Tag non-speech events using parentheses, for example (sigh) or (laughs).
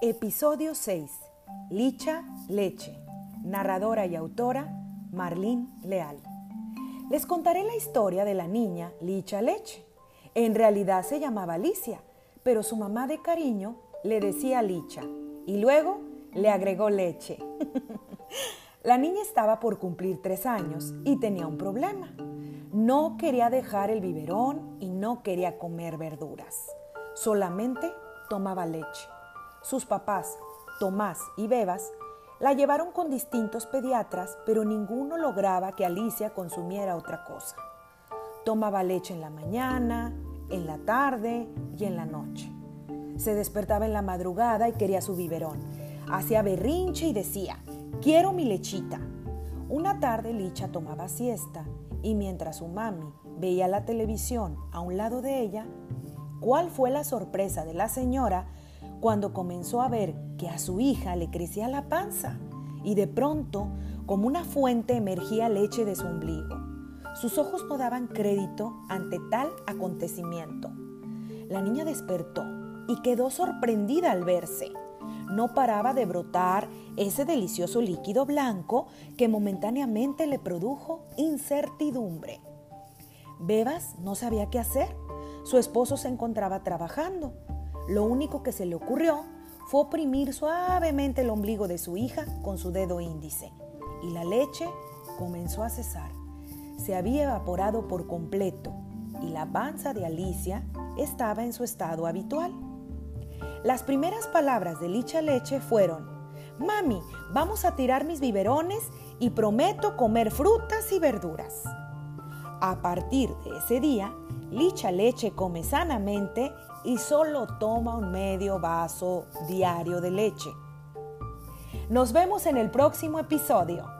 Episodio 6. Licha Leche. Narradora y autora Marlene Leal. Les contaré la historia de la niña Licha Leche. En realidad se llamaba Alicia, pero su mamá de cariño le decía Licha y luego le agregó leche. (laughs) la niña estaba por cumplir tres años y tenía un problema. No quería dejar el biberón y no quería comer verduras. Solamente tomaba leche. Sus papás, Tomás y Bebas, la llevaron con distintos pediatras, pero ninguno lograba que Alicia consumiera otra cosa. Tomaba leche en la mañana, en la tarde y en la noche. Se despertaba en la madrugada y quería su biberón. Hacía berrinche y decía, quiero mi lechita. Una tarde Licha tomaba siesta y mientras su mami veía la televisión a un lado de ella, ¿cuál fue la sorpresa de la señora cuando comenzó a ver que a su hija le crecía la panza y de pronto, como una fuente, emergía leche de su ombligo. Sus ojos no daban crédito ante tal acontecimiento. La niña despertó y quedó sorprendida al verse. No paraba de brotar ese delicioso líquido blanco que momentáneamente le produjo incertidumbre. Bebas no sabía qué hacer. Su esposo se encontraba trabajando lo único que se le ocurrió fue oprimir suavemente el ombligo de su hija con su dedo índice y la leche comenzó a cesar. Se había evaporado por completo y la panza de Alicia estaba en su estado habitual. Las primeras palabras de Licha Leche fueron, Mami, vamos a tirar mis biberones y prometo comer frutas y verduras. A partir de ese día, Licha Leche come sanamente y solo toma un medio vaso diario de leche. Nos vemos en el próximo episodio.